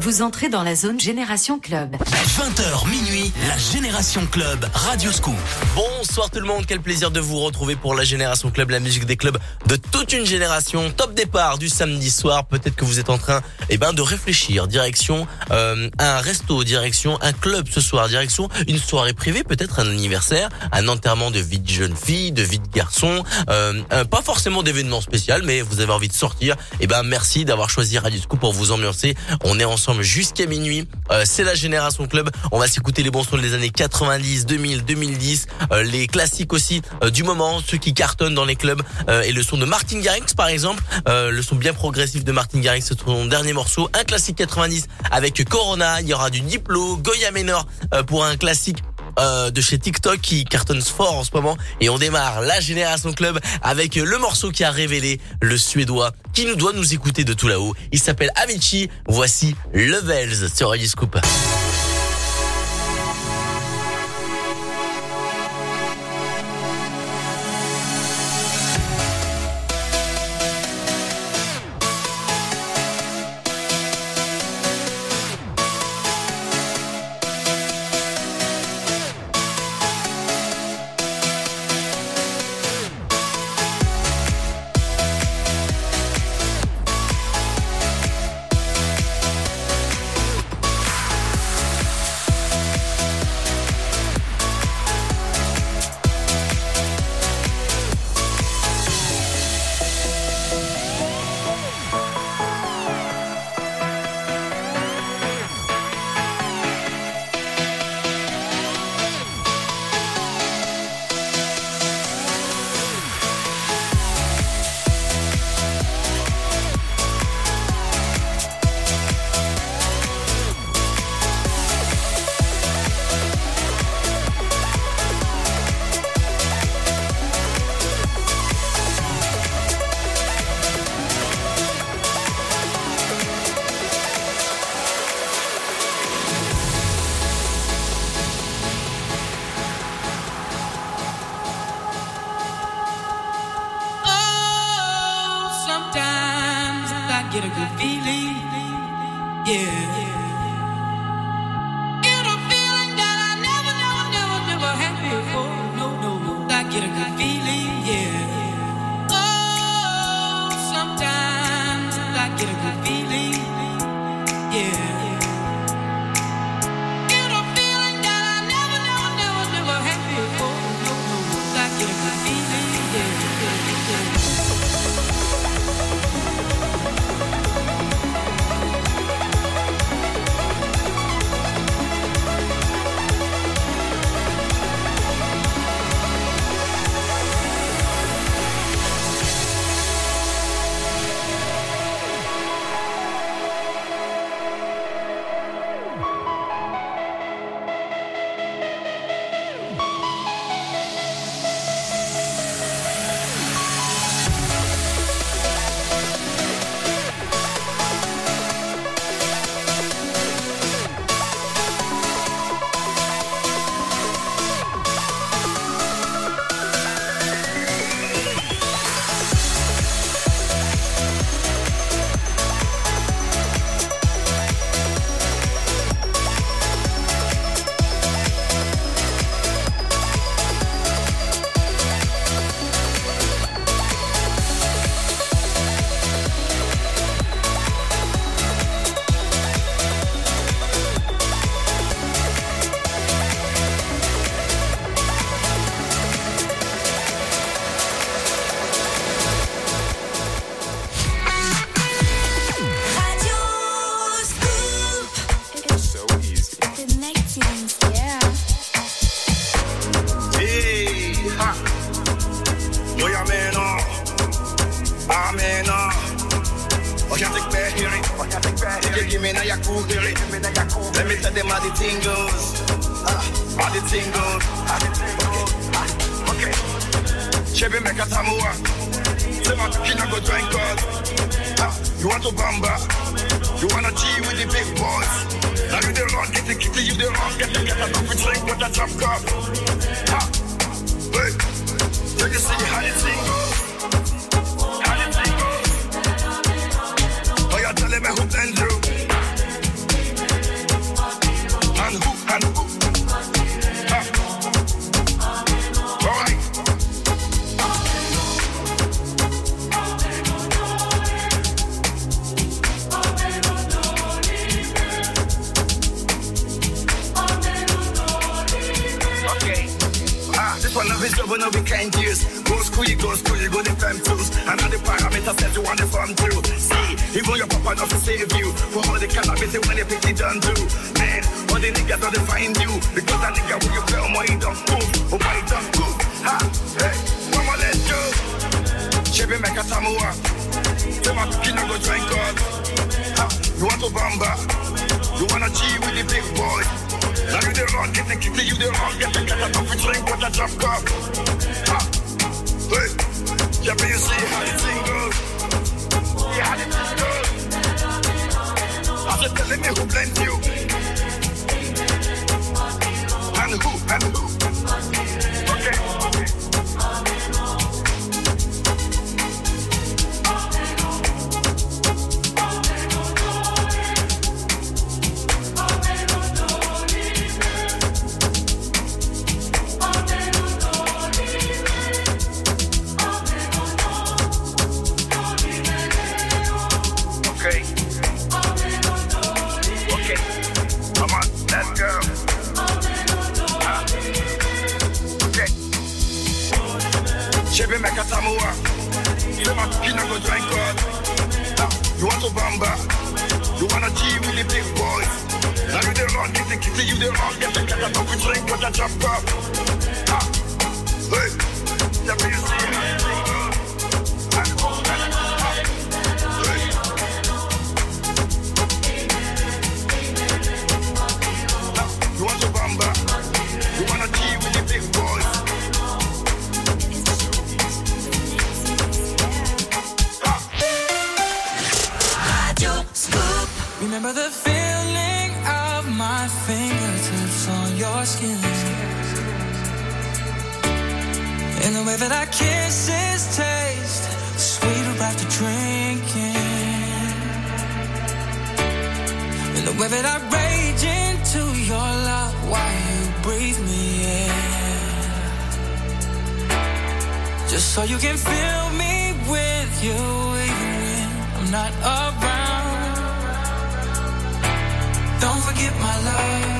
Vous entrez dans la zone Génération Club. 20h minuit, la Génération Club, Radio Scoop. Bonsoir tout le monde, quel plaisir de vous retrouver pour la Génération Club, la musique des clubs de toute une génération. Top départ du samedi soir, peut-être que vous êtes en train eh ben, de réfléchir, direction euh, un resto, direction un club ce soir, direction une soirée privée, peut-être un anniversaire, un enterrement de vie de jeune fille, de vie de garçon, euh, euh, pas forcément d'événement spécial, mais vous avez envie de sortir. Eh ben merci d'avoir choisi Radio Scoop pour vous ambiancer. On est ensemble jusqu'à minuit. Euh, c'est la Génération Club. On va s'écouter les bons sons des années 90, 2000, 2010, les classiques aussi euh, du moment, ceux qui cartonnent dans les clubs. Euh, et le son de Martin Garrix par exemple, le son bien progressif de Martin Garrix, c'est son dernier morceau, un classique 90 avec Corona, il y aura du Diplo, Goya Menor pour un classique de chez TikTok qui cartonne fort en ce moment et on démarre la Génération Club avec le morceau qui a révélé le Suédois qui nous doit nous écouter de tout là-haut. Il s'appelle Avicii. Voici Levels sur Radio Scoop. The I rage into your love while you breathe me in. Just so you can fill me with you even when I'm not around. Don't forget my love.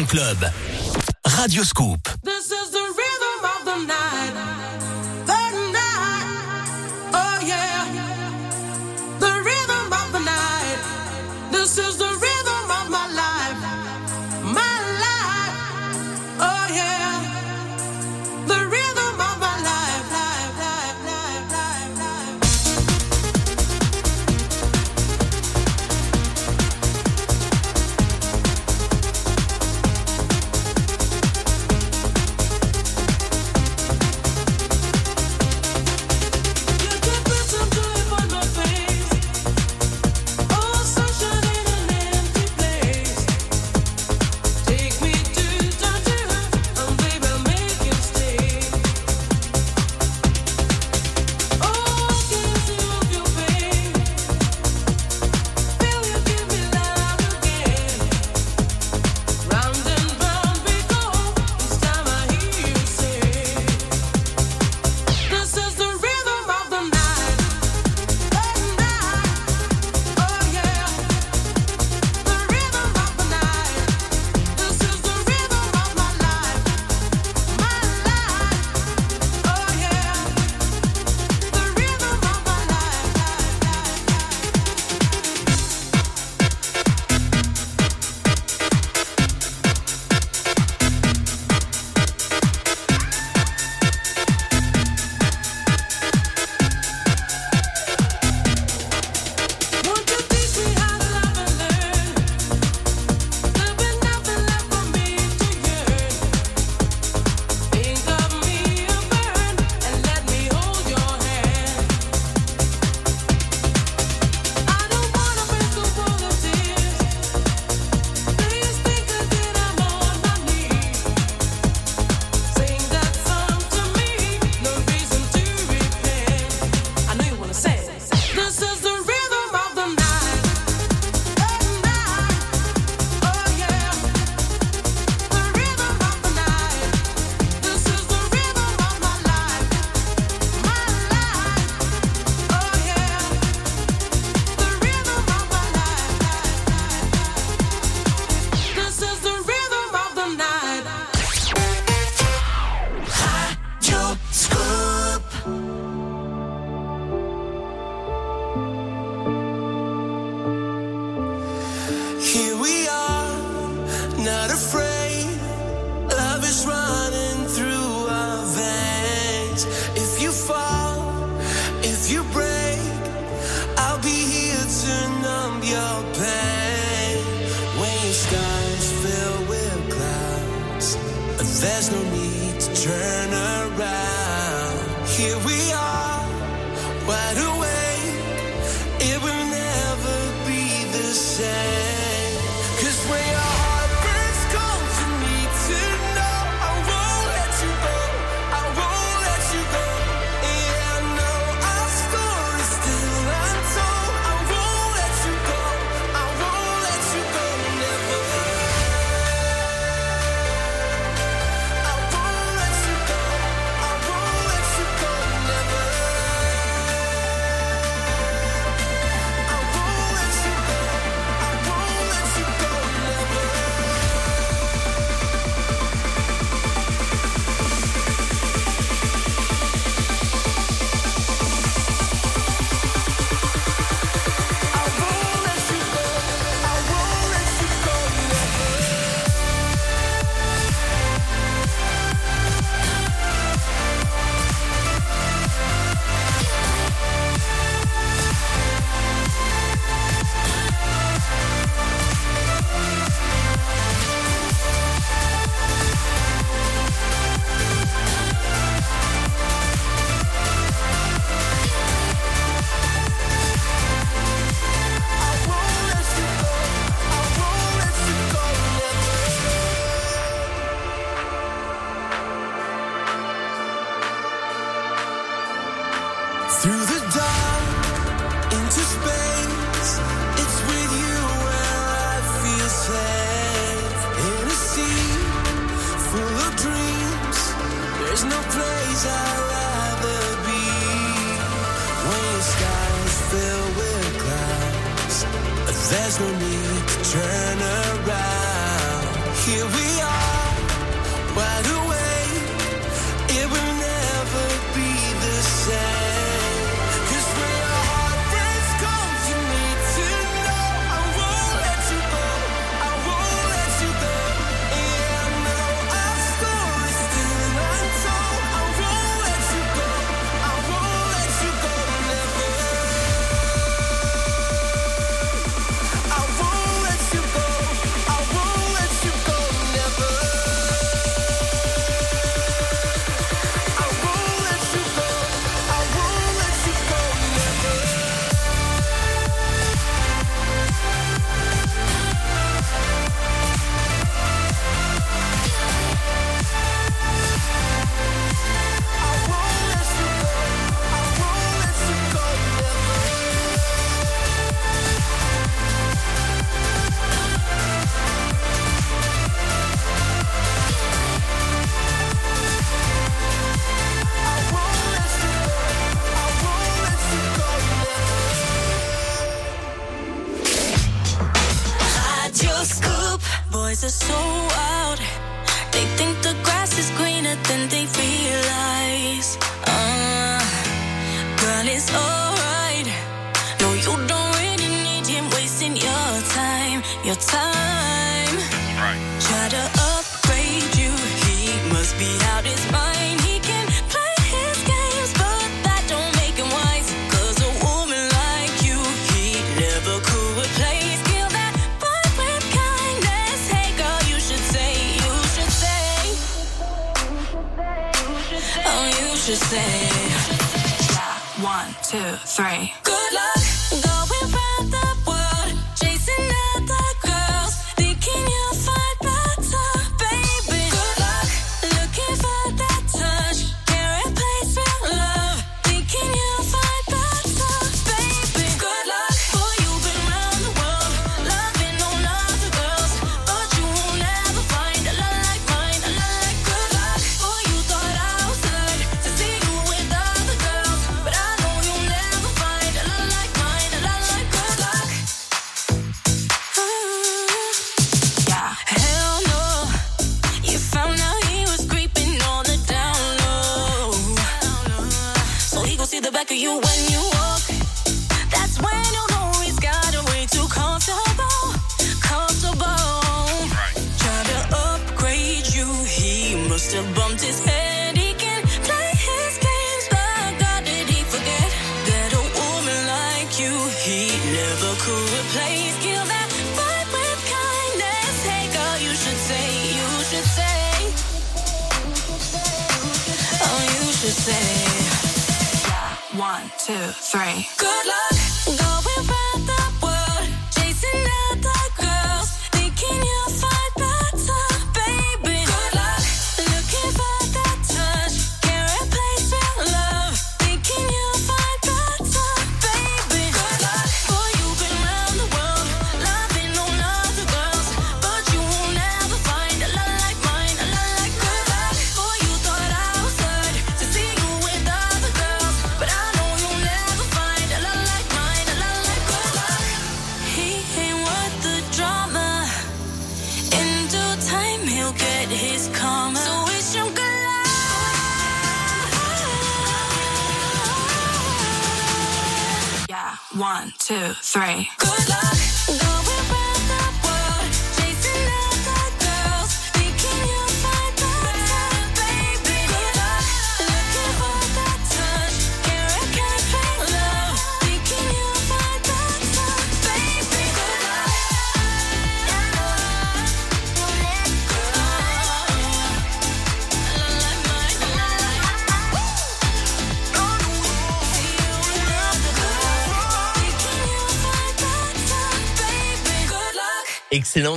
Club. Radio Scoop.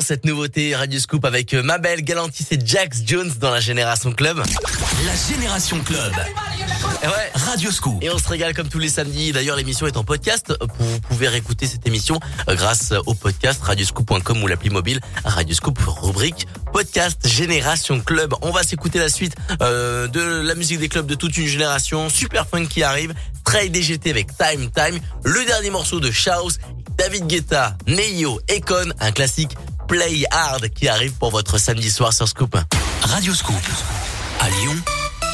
Cette nouveauté Radio Scoop avec euh, Mabel Galantis et Jax Jones dans la Génération Club. La Génération Club. Ouais, Radio Scoop. Et on se régale comme tous les samedis. D'ailleurs, l'émission est en podcast. Vous pouvez réécouter cette émission euh, grâce au podcast radioscoop.com ou l'appli mobile Radio Scoop rubrique podcast Génération Club. On va s'écouter la suite euh, de la musique des clubs de toute une génération. Super fun qui arrive. Trail DGT avec Time Time. Le dernier morceau de Shaus David Guetta, Neyo, Econ, un classique Play Hard qui arrive pour votre samedi soir sur Scoop. Radio Scoop. À Lyon,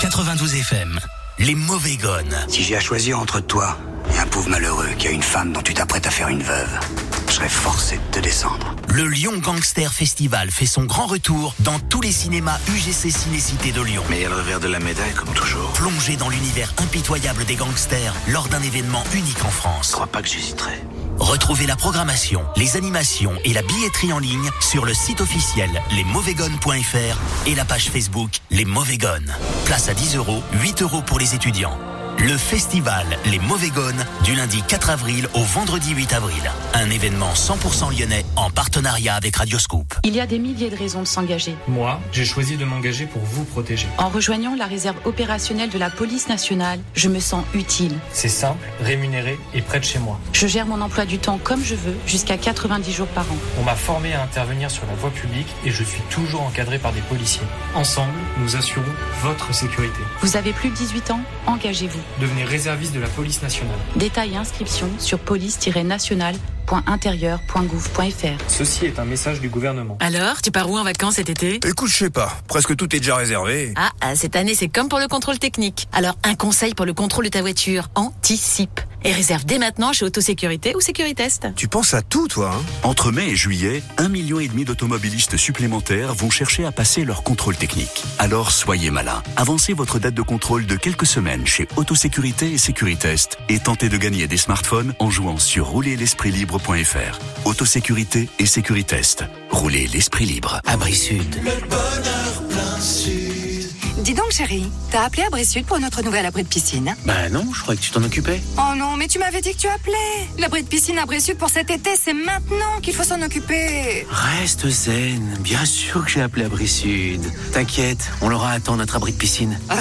92 FM. Les mauvais gones. Si j'ai à choisir entre toi et un pauvre malheureux qui a une femme dont tu t'apprêtes à faire une veuve, je serais forcé de te descendre. Le Lyon Gangster Festival fait son grand retour dans tous les cinémas UGC Cinécité de Lyon. Mais il y a le revers de la médaille, comme toujours. Plongé dans l'univers impitoyable des gangsters lors d'un événement unique en France. Je crois pas que j'hésiterai. Retrouvez la programmation, les animations et la billetterie en ligne sur le site officiel lesmauvaisgones.fr et la page Facebook Les Mauvais Gones. Place à 10 euros, 8 euros pour les étudiants. Le festival Les Mauvais Gones du lundi 4 avril au vendredi 8 avril. Un événement 100% lyonnais en partenariat avec Radioscoop. Il y a des milliers de raisons de s'engager. Moi, j'ai choisi de m'engager pour vous protéger. En rejoignant la réserve opérationnelle de la police nationale, je me sens utile. C'est simple, rémunéré et près de chez moi. Je gère mon emploi du temps comme je veux, jusqu'à 90 jours par an. On m'a formé à intervenir sur la voie publique et je suis toujours encadré par des policiers. Ensemble, nous assurons votre sécurité. Vous avez plus de 18 ans Engagez-vous. Devenez réserviste de la police nationale. Détails et inscriptions sur police-nationale.intérieur.gouv.fr. Ceci est un message du gouvernement. Alors, tu pars où en vacances cet été? Écoute, je sais pas. Presque tout est déjà réservé. Ah, ah, cette année, c'est comme pour le contrôle technique. Alors, un conseil pour le contrôle de ta voiture. Anticipe. Et réserve dès maintenant chez Autosécurité ou Sécuritest. Tu penses à tout, toi, hein? Entre mai et juillet, un million et demi d'automobilistes supplémentaires vont chercher à passer leur contrôle technique. Alors soyez malin. Avancez votre date de contrôle de quelques semaines chez Autosécurité et Sécuritest et tentez de gagner des smartphones en jouant sur roulerlespritlibre.fr. Autosécurité et Sécuritest. Roulez l'esprit libre. Abri Sud. Le bonheur plein sud. Dis donc, chérie, t'as appelé Abri Sud pour notre nouvel abri de piscine Bah non, je croyais que tu t'en occupais. Oh non, mais tu m'avais dit que tu appelais. L'abri de piscine Abri Sud pour cet été, c'est maintenant qu'il faut s'en occuper. Reste zen. Bien sûr que j'ai appelé Abri Sud. T'inquiète, on l'aura à temps notre abri de piscine. Ah,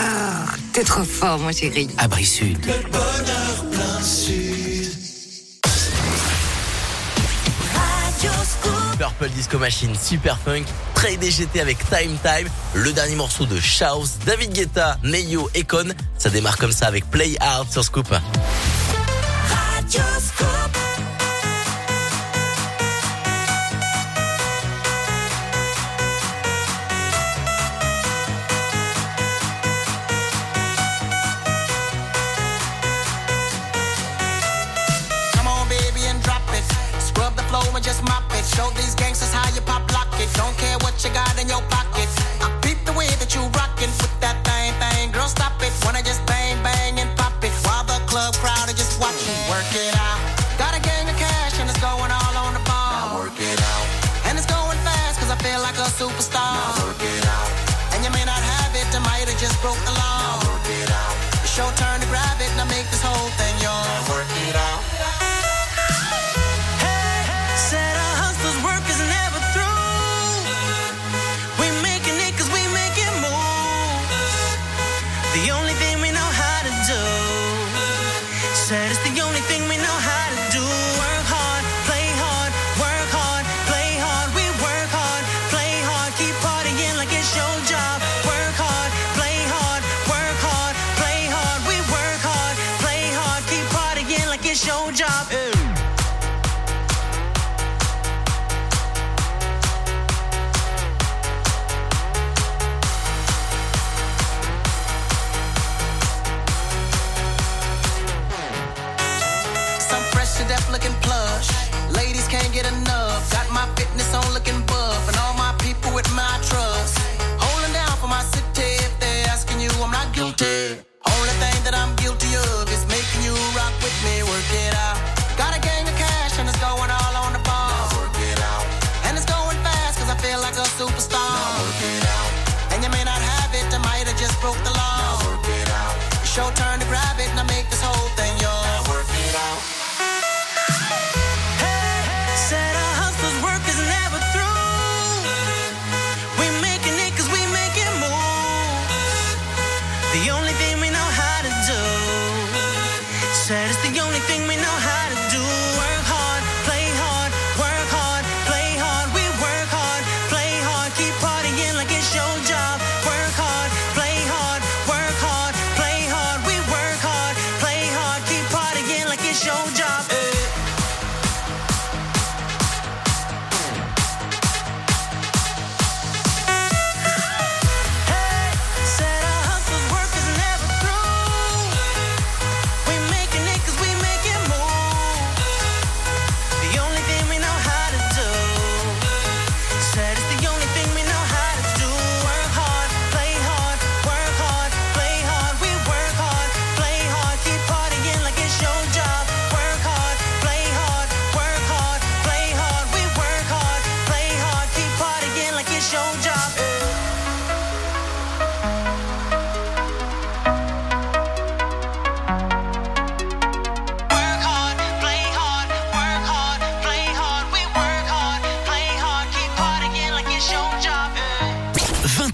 t'es trop fort, mon chéri. Abri Sud. Le bonheur plein sud. Purple Disco Machine, Super Funk, très DGT avec Time Time, le dernier morceau de Chaos, David Guetta, Neyo et Con. Ça démarre comme ça avec Play Hard sur Scoop. Make this whole thing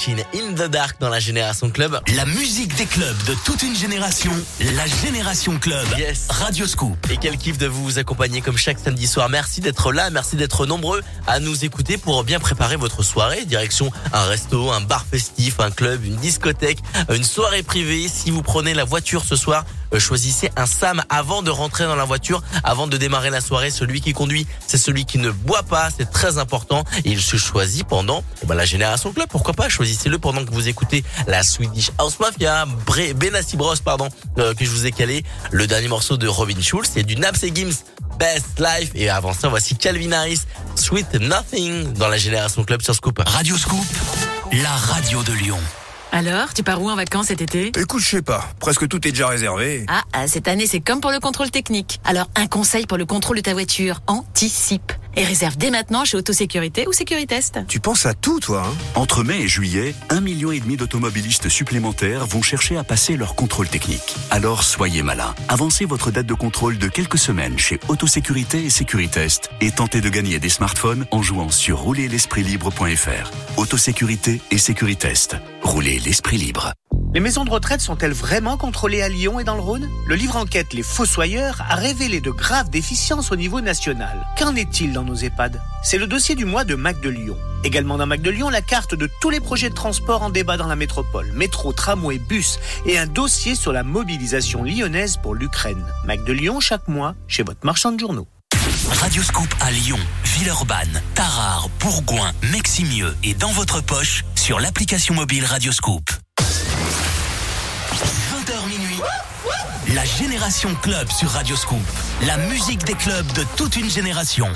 Machine in the Dark dans la Génération Club. La musique des clubs de toute une génération, la Génération Club. Yes. Radio Scoop. Et quel kiff de vous accompagner comme chaque samedi soir. Merci d'être là, merci d'être nombreux à nous écouter pour bien préparer votre soirée. Direction un resto, un bar festif, un club, une discothèque, une soirée privée. Si vous prenez la voiture ce soir, choisissez un Sam avant de rentrer dans la voiture, avant de démarrer la soirée. Celui qui conduit, c'est celui qui ne boit pas, c'est très important. Il se choisit pendant eh ben, la Génération Club. Pourquoi pas? Choisissez-le pendant que vous écoutez la Swedish House Mafia, Benassi Bros, pardon, euh, que je vous ai calé. Le dernier morceau de Robin Schulz, c'est du Naps et Gims. Best Life et avant ça voici Calvin Harris Sweet Nothing dans la Génération Club sur Scoop Radio Scoop, la radio de Lyon. Alors, tu pars où en vacances cet été? Écoute, je sais pas. Presque tout est déjà réservé. Ah, ah, cette année, c'est comme pour le contrôle technique. Alors, un conseil pour le contrôle de ta voiture. Anticipe. Et réserve dès maintenant chez Autosécurité ou Sécuritest. Tu penses à tout, toi, hein? Entre mai et juillet, un million et demi d'automobilistes supplémentaires vont chercher à passer leur contrôle technique. Alors soyez malin. Avancez votre date de contrôle de quelques semaines chez Autosécurité et Sécuritest et tentez de gagner des smartphones en jouant sur roulerlespritlibre.fr. Autosécurité et Sécuritest. Roulez l'esprit libre. Les maisons de retraite sont-elles vraiment contrôlées à Lyon et dans le Rhône? Le livre enquête Les Fossoyeurs a révélé de graves déficiences au niveau national. Qu'en est-il dans nos EHPAD? C'est le dossier du mois de Mac de Lyon. Également dans Mac de Lyon, la carte de tous les projets de transport en débat dans la métropole, métro, tramway, bus, et un dossier sur la mobilisation lyonnaise pour l'Ukraine. Mac de Lyon chaque mois chez votre marchand de journaux. Radio Scoop à Lyon, Villeurbanne, Tarare, Bourgoin, Meximieux et dans votre poche sur l'application mobile Radio Scoop. 20h minuit. La Génération Club sur Radio Scoop. La musique des clubs de toute une génération.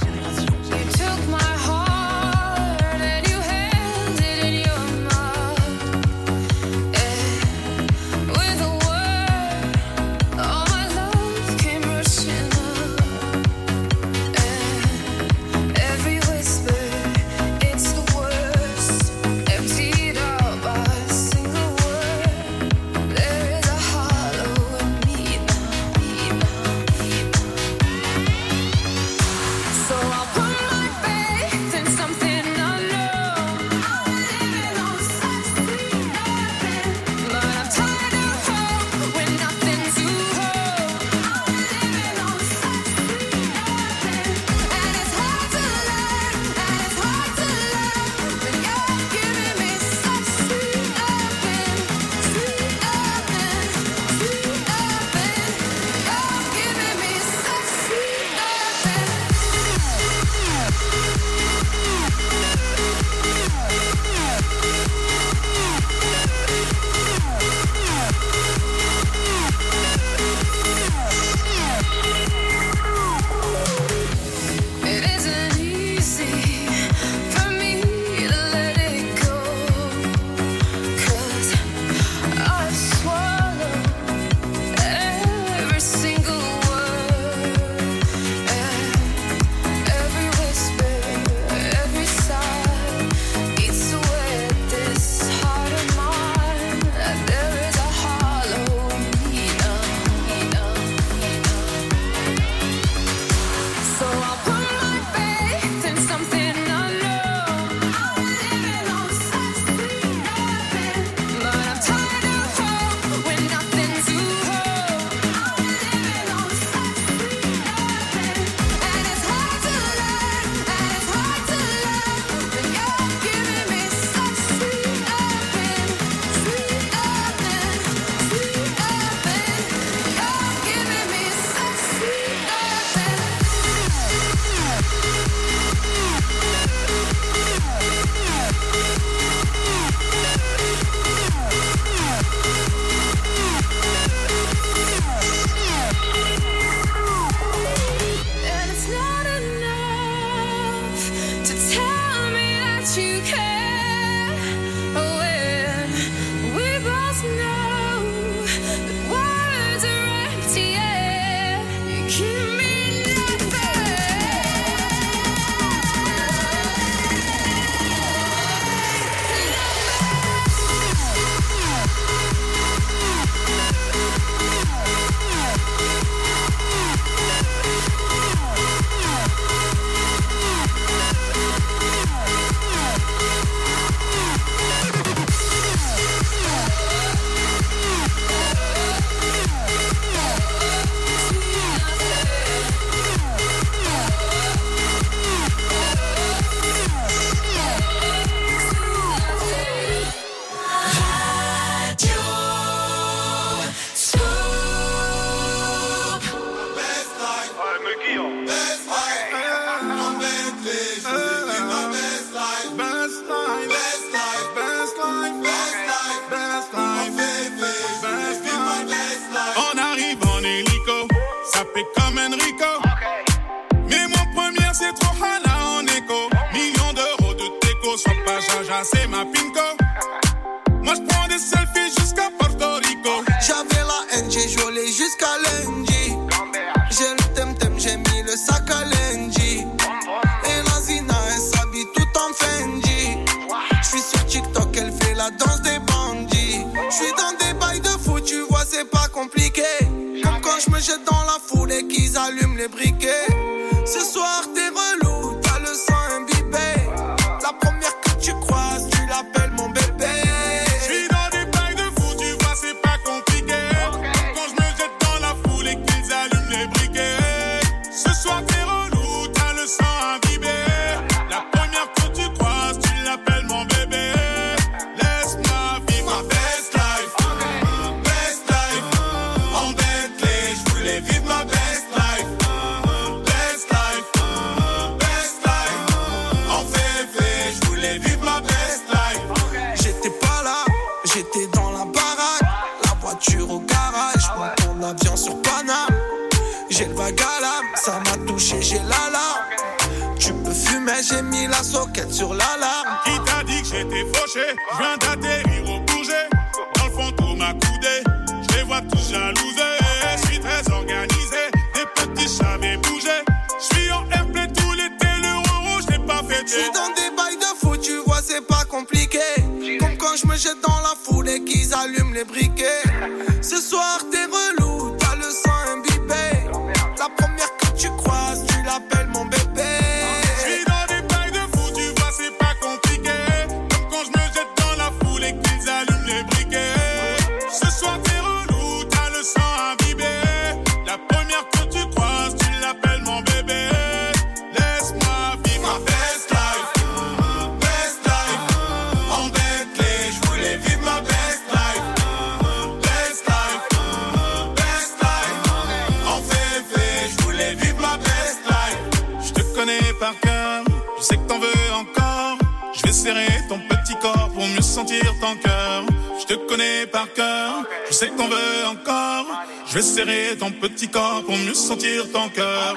Je vais serrer ton petit corps pour mieux sentir ton cœur.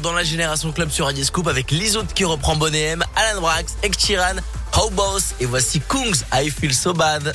dans la Génération Club sur Radio Scoop avec les autres qui reprend Bonnet M, Alan Brax, Ek Chiran, How Boss et voici Kungs, I Feel So Bad.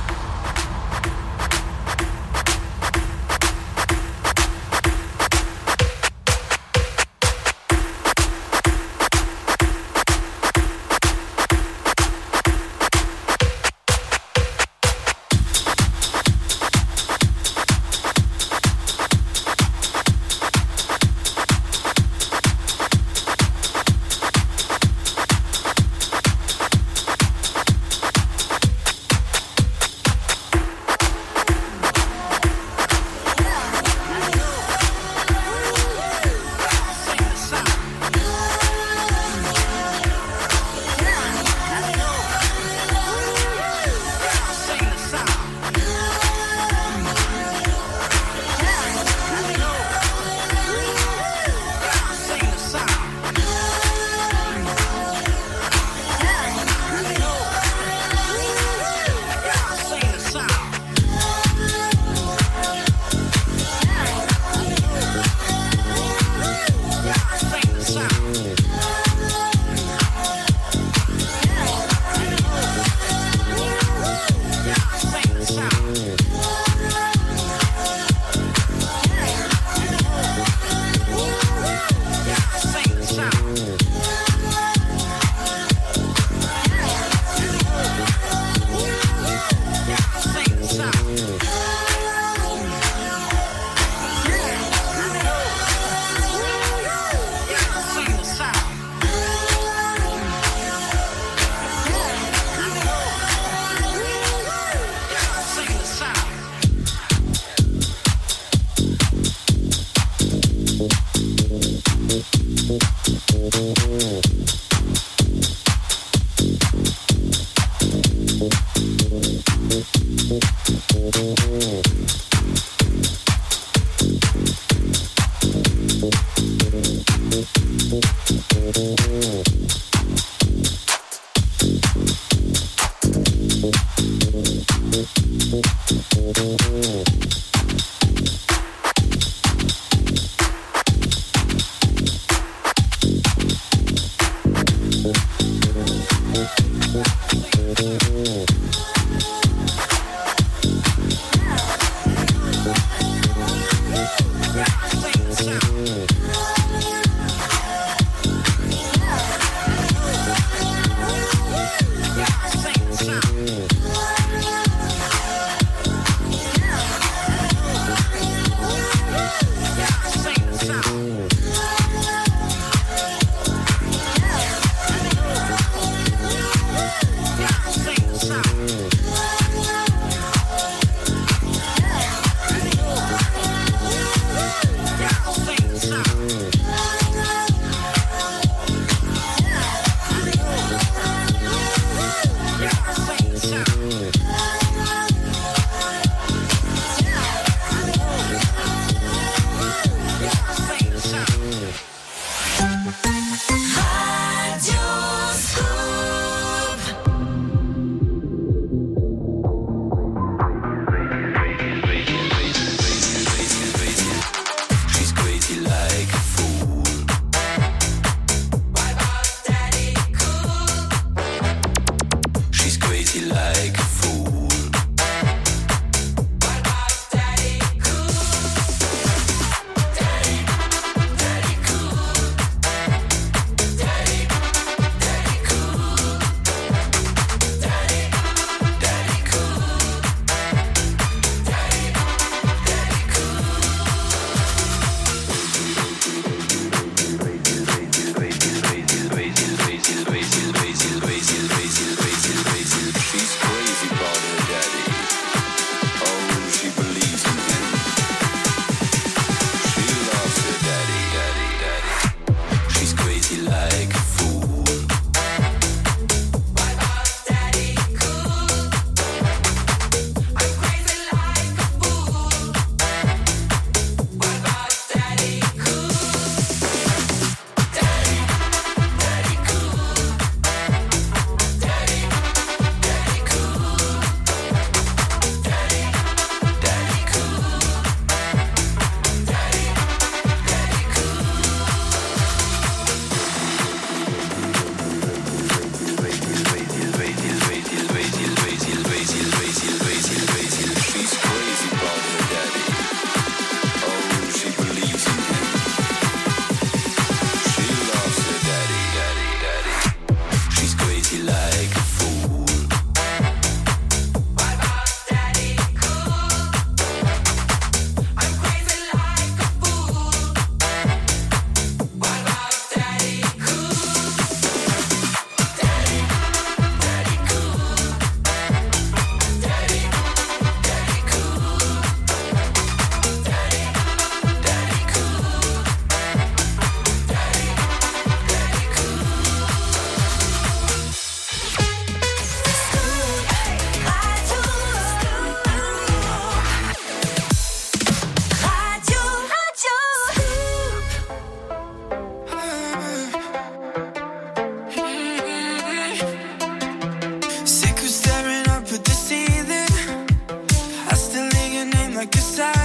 decide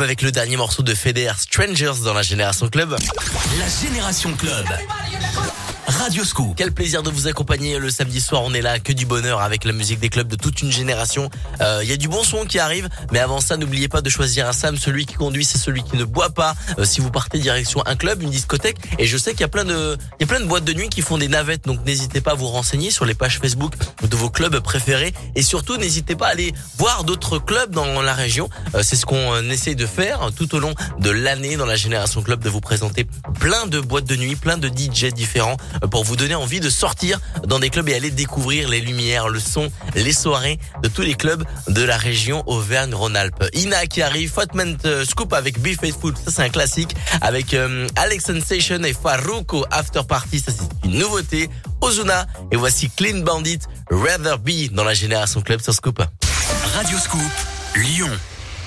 Avec le dernier morceau de Feder, Strangers dans la Génération Club. La Génération Club. Quel plaisir de vous accompagner le samedi soir. On est là, que du bonheur avec la musique des clubs de toute une génération. Euh, Il y a du bon son qui arrive, mais avant ça, n'oubliez pas de choisir un Sam. Celui qui conduit, c'est celui qui ne boit pas. Euh, si vous partez direction un club, une discothèque, et je sais qu'il y a plein de, il y a plein de boîtes de nuit qui font des navettes. Donc n'hésitez pas à vous renseigner sur les pages Facebook de vos clubs préférés, et surtout n'hésitez pas à aller voir d'autres clubs dans la région. Euh, c'est ce qu'on euh, essaie de faire tout au long de l'année dans la Génération Club, de vous présenter plein de boîtes de nuit, plein de DJ différents euh, pour vous donner envie de sortir dans des clubs et aller découvrir les lumières, le son, les soirées de tous les clubs de la région Auvergne-Rhône-Alpes. Ina qui arrive, Fatman euh, Scoop avec Be Faithful, ça c'est un classique, avec euh, Alex Sensation et Faruko After Party, ça c'est une nouveauté. Ozuna et voici Clean Bandit, Rather Be dans la Génération Club sur Scoop. Radio Scoop, Lyon.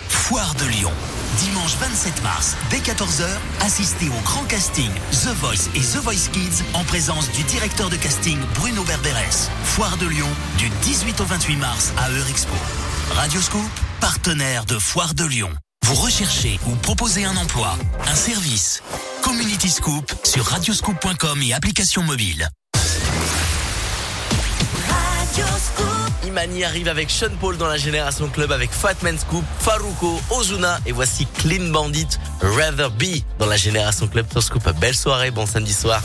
Foire de Lyon. Dimanche 27 mars, dès 14h, assistez au grand casting The Voice et The Voice Kids en présence du directeur de casting Bruno Berberes. Foire de Lyon, du 18 au 28 mars à Eurexpo. Radio Scoop, partenaire de Foire de Lyon. Vous recherchez ou proposez un emploi, un service. Community Scoop sur radioscoop.com et application mobile. Imani arrive avec Sean Paul dans la Génération Club avec Fatman Scoop, Faruko, Ozuna et voici Clean Bandit, Rather Be dans la Génération Club sur Scoop. Belle soirée, bon samedi soir.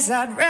No place I'd rather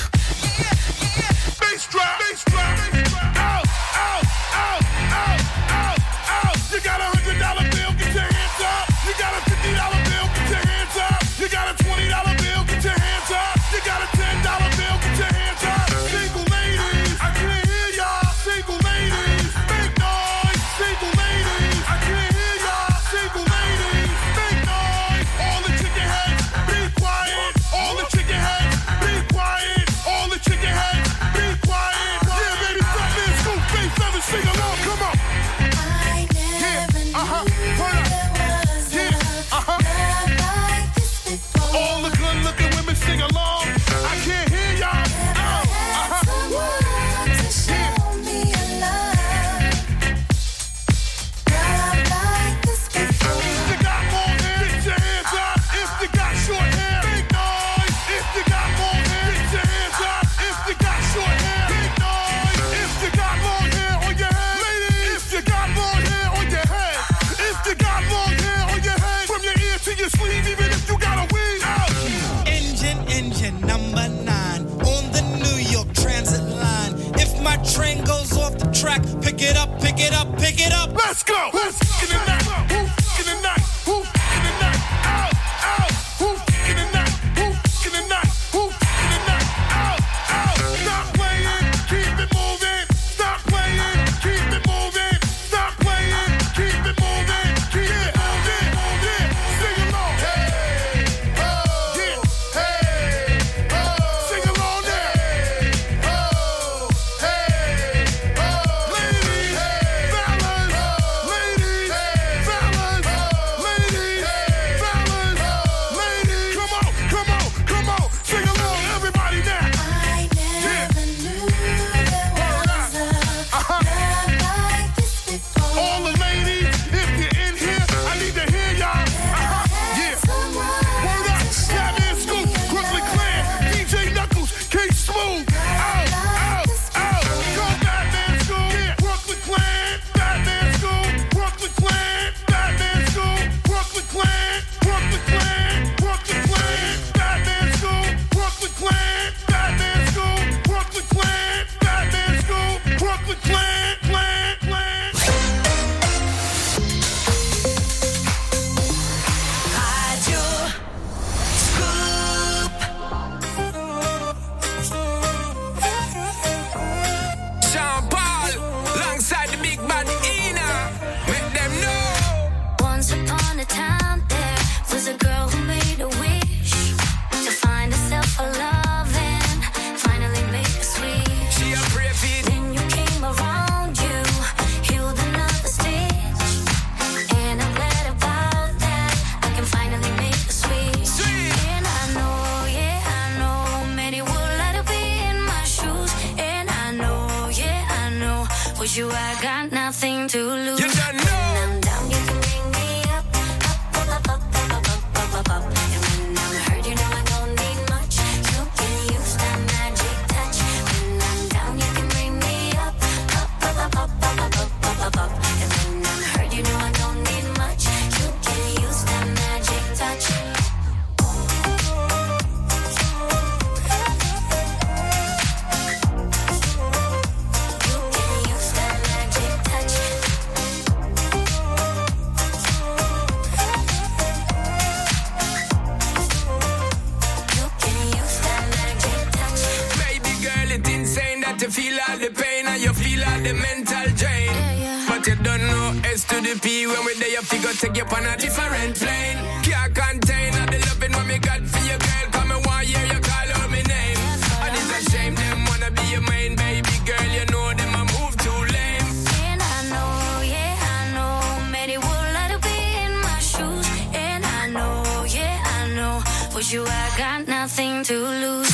The when we there, you figure take you on a different plane. Can't contain all the loving what me got for your girl. Come and one year you call out my name. And it's a shame them wanna be your main baby girl. You know them a move too lame. And I know, yeah, I know, many would like to be in my shoes. And I know, yeah, I know, for you I got nothing to lose.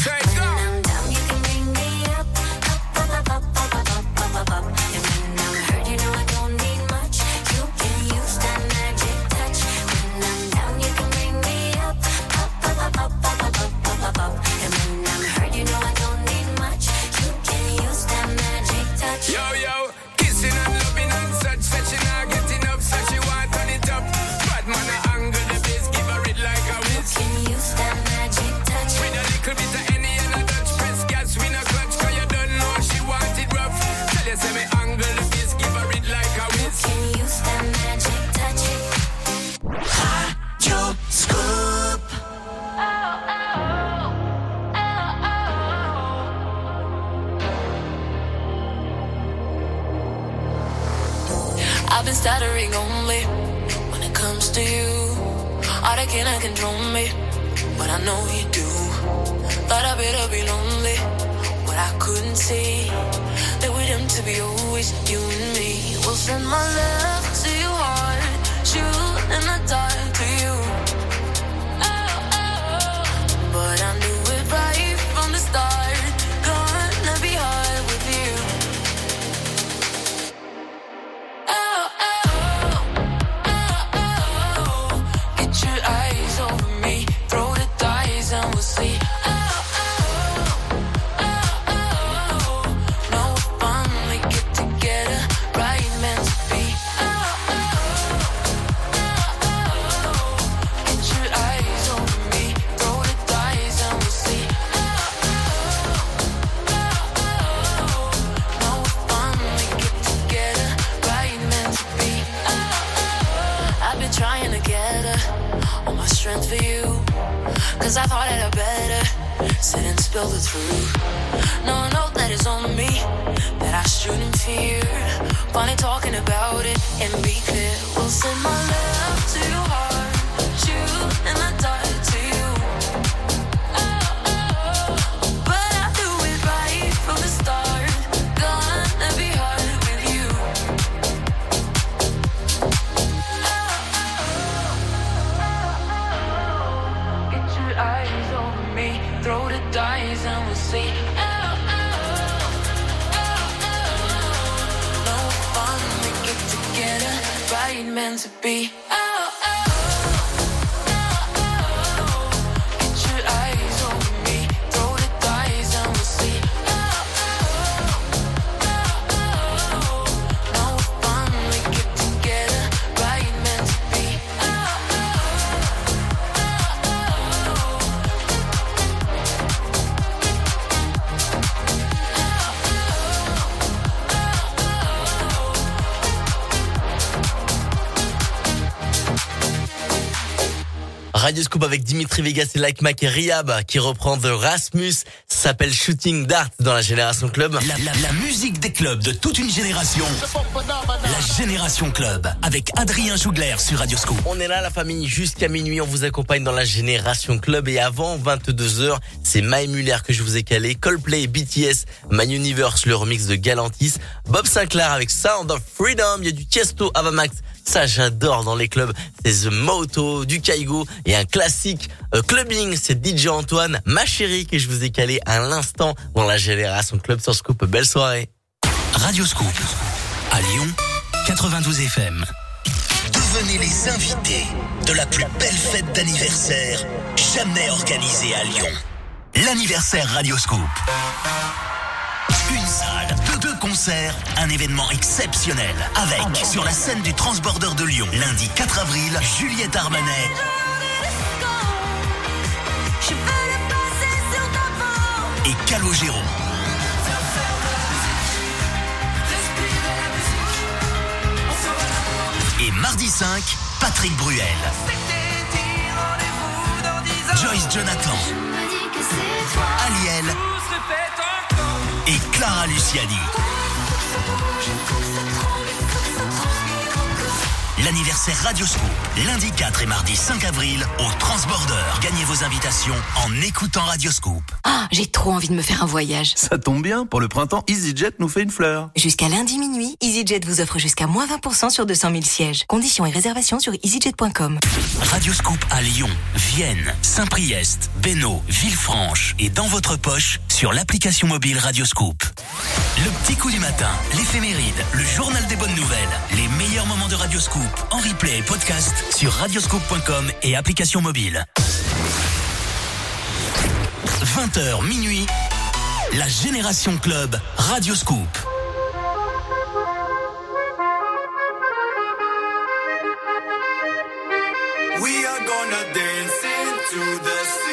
Radio Scoop avec Dimitri Vegas et Like Mac et Riab qui reprend The Rasmus. S'appelle Shooting Dart dans la Génération Club. La, la- la musique des clubs de toute une génération. La Génération Club avec Adrien Jougler sur Radio Scoop. On est là, la famille, jusqu'à minuit. On vous accompagne dans la Génération Club. Et avant 22h, c'est My Muller que je vous ai calé. Coldplay, BTS, My Universe, le remix de Galantis. Bob Sinclair avec Sound of Freedom. Il y a du Tiesto, Avamax. Ça, j'adore dans les clubs. C'est The Moto, du Kaigo et un classique euh, clubbing. C'est DJ Antoine, ma chérie, que je vous ai calé à l'instant dans la Génération Club sur Scoop. Belle soirée. Radio Scoop. À Lyon, 92 FM. Devenez les invités de la plus belle fête d'anniversaire jamais organisée à Lyon. L'anniversaire Radio Scoop. Une salle, deux, deux concerts, un événement exceptionnel. Avec, sur la scène du Transborder de Lyon, lundi 4 avril, Juliette Armanet. Et Calogero. Et mardi 5, Patrick Bruel. Joyce Jonathan. Aliel. Clara Luciani. L'anniversaire Radioscoop, lundi 4 et mardi 5 avril au Transborder. Gagnez vos invitations en écoutant Radioscoop. Ah, j'ai trop envie de me faire un voyage. Ça tombe bien, pour le printemps, EasyJet nous fait une fleur. Jusqu'à lundi minuit, EasyJet vous offre jusqu'à moins 20% sur 200 000 sièges. Conditions et réservations sur easyjet.com. Radioscoop à Lyon, Vienne, Saint-Priest, Bénaud, Villefranche et dans votre poche sur l'application mobile Radioscoop. Le petit coup du matin, l'éphéméride, le journal des bonnes nouvelles, les meilleurs moments de Radioscoop en replay et podcast sur radioscoop.com et application mobile. 20h minuit, la Génération Club Radioscoop. We are gonna dance into the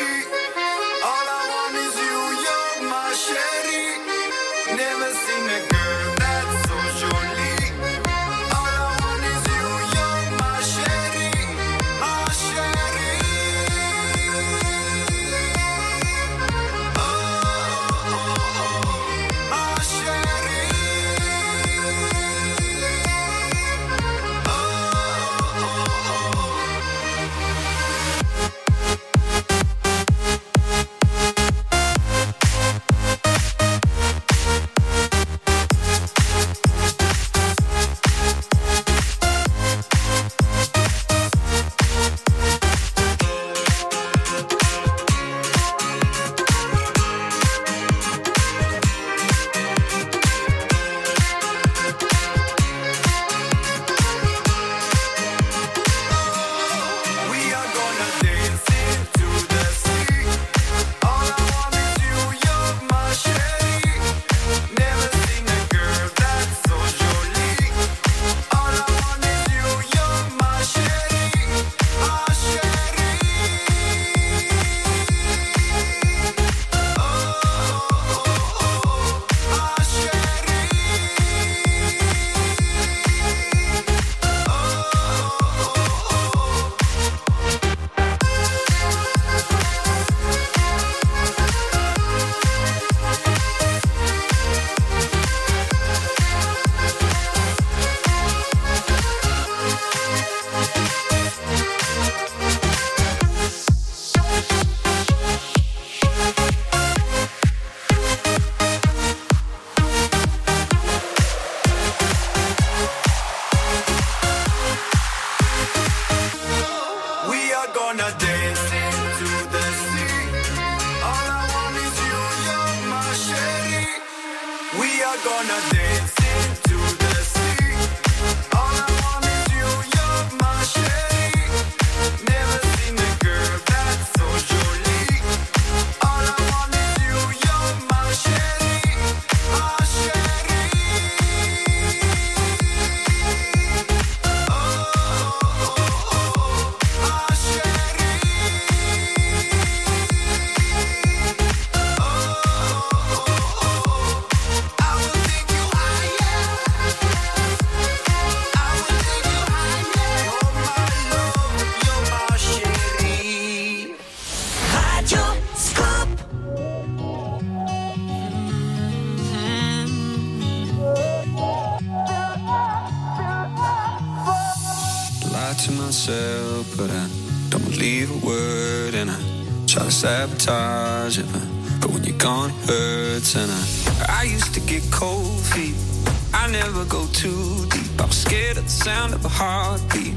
sound of a heartbeat,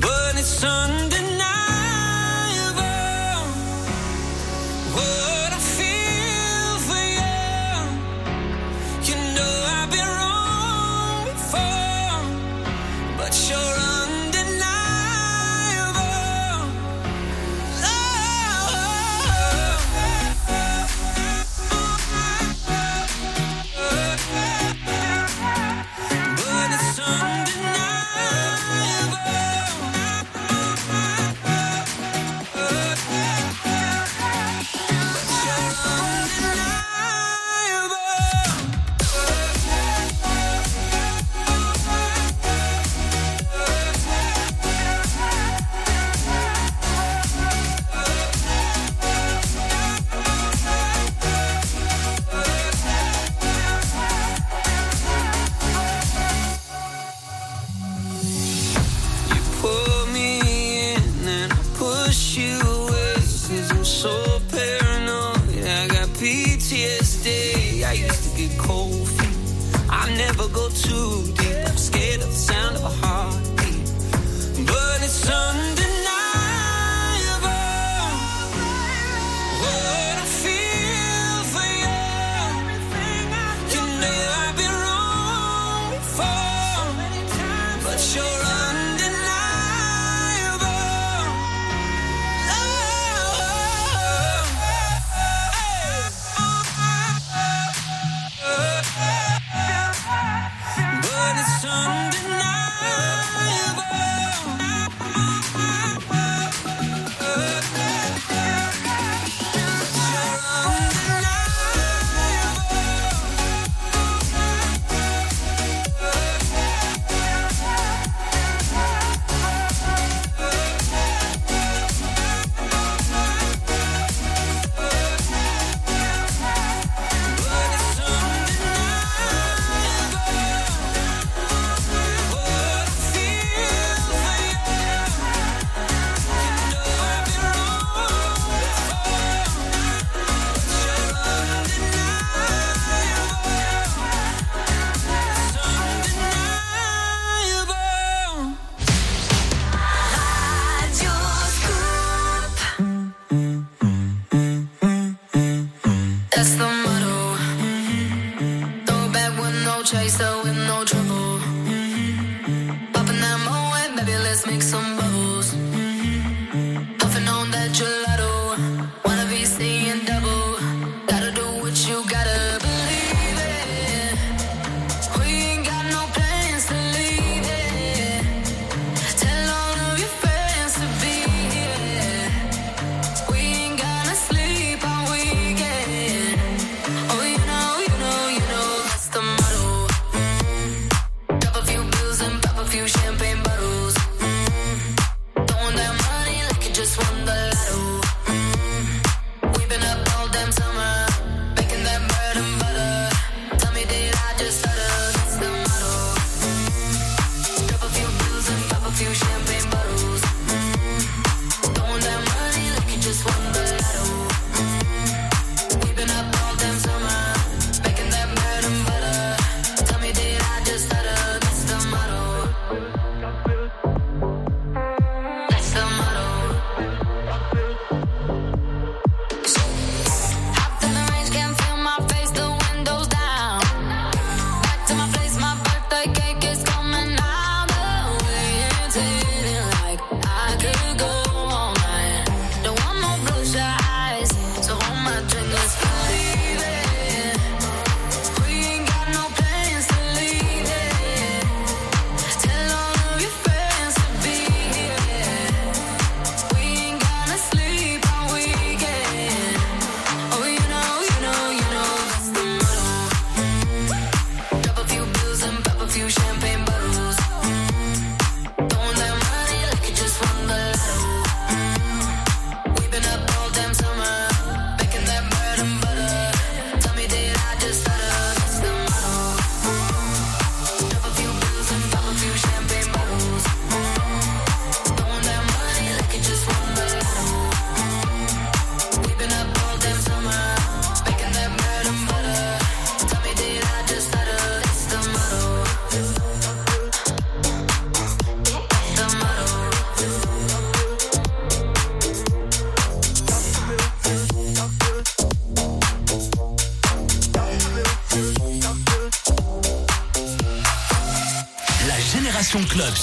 but it's undeniable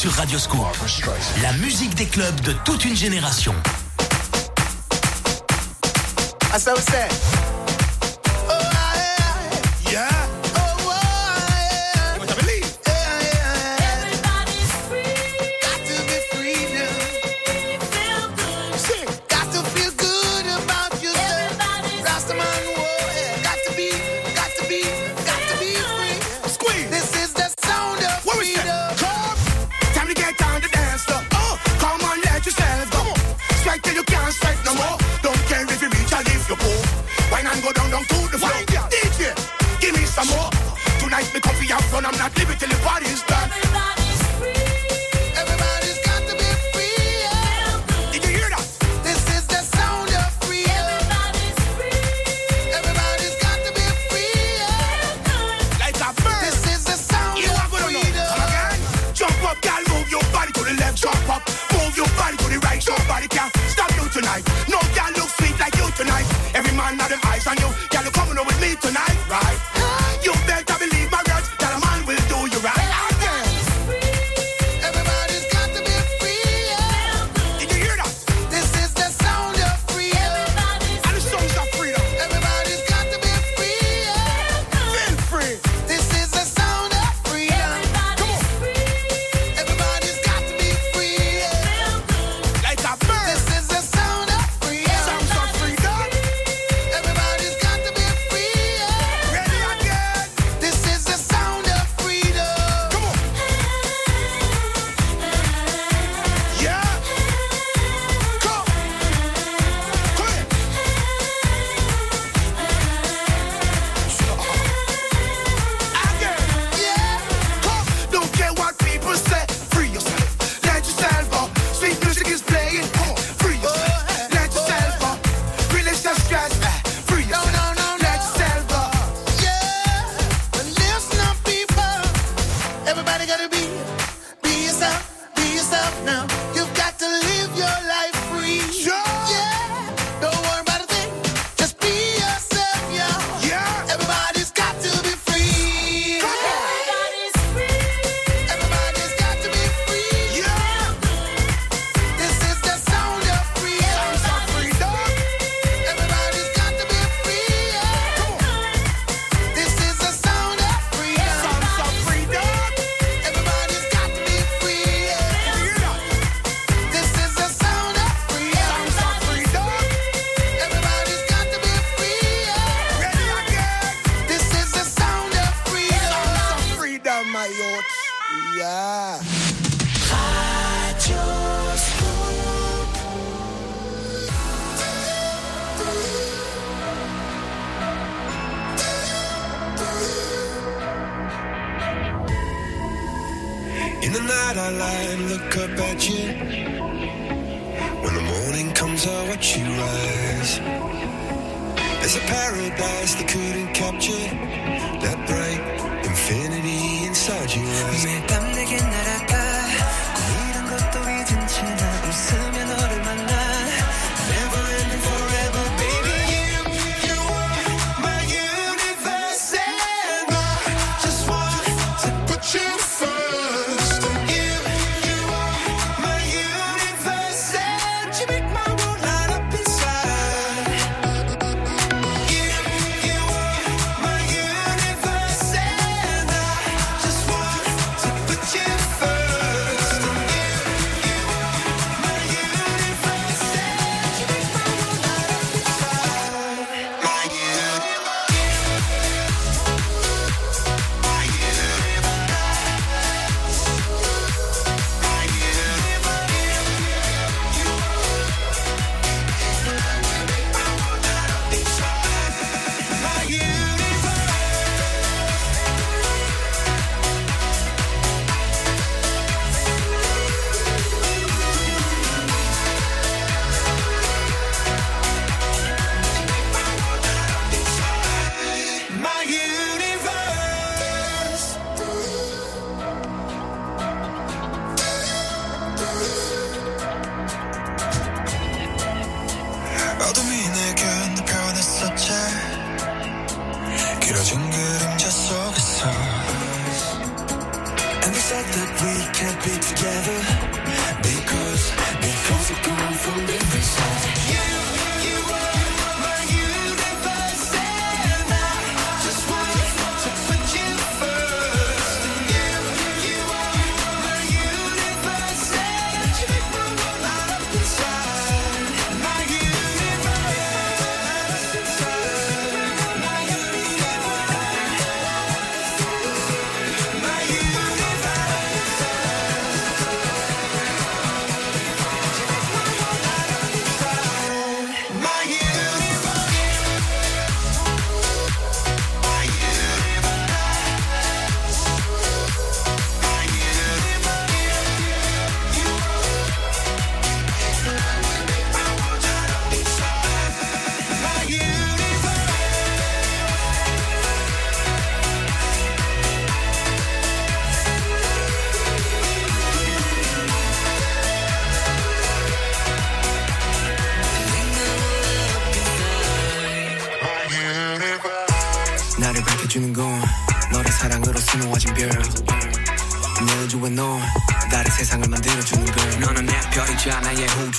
sur Radio Scoop. La musique des clubs de toute une génération. Ah,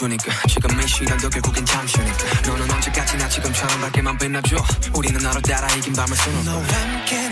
수니까. 지금 이 시간도 결국엔 잠시니까. 너는 언제까지나 지금 처럼 밝게만 빛나줘. 우리는 나로 따라 이긴 밤을 수놓고. 너와 함께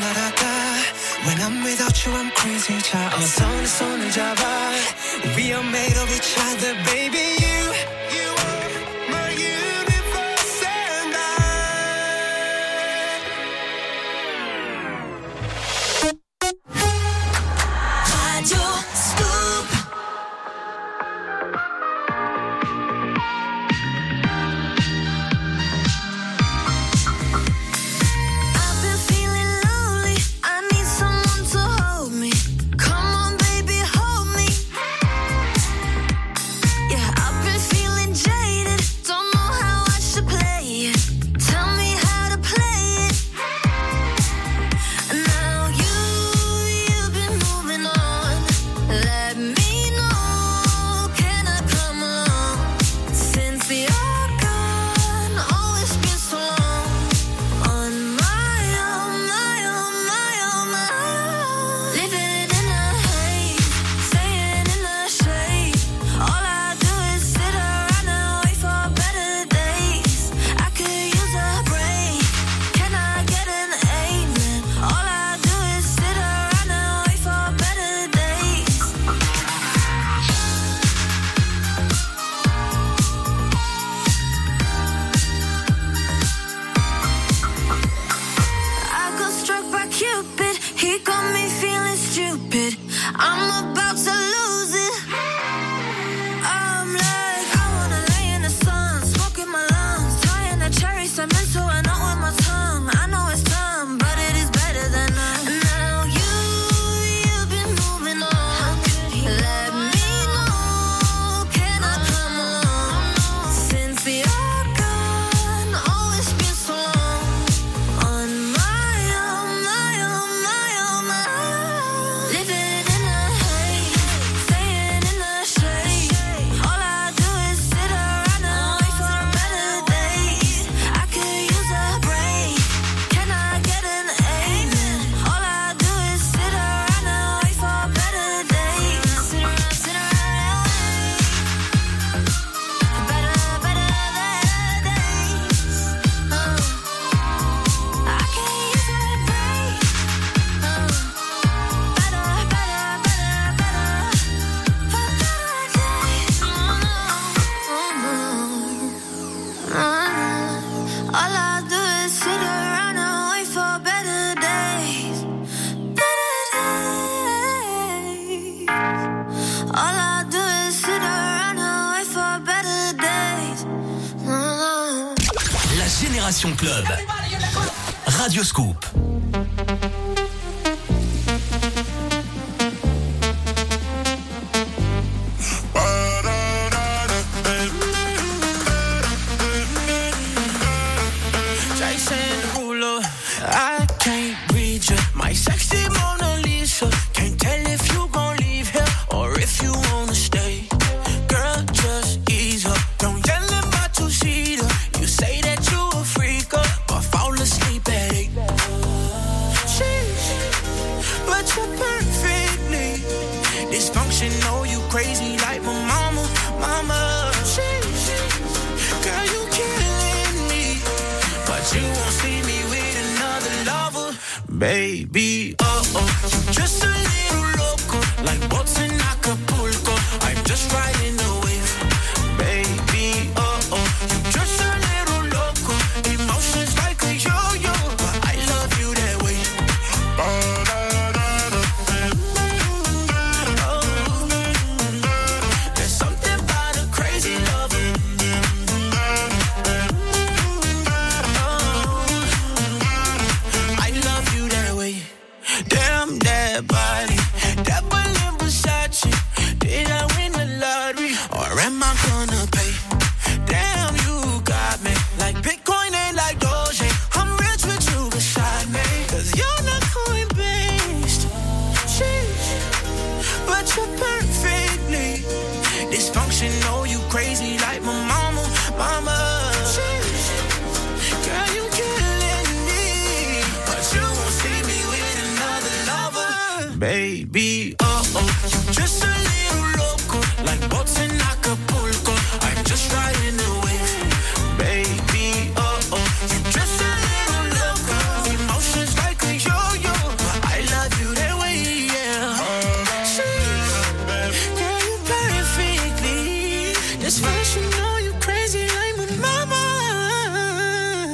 I'm about to lose it.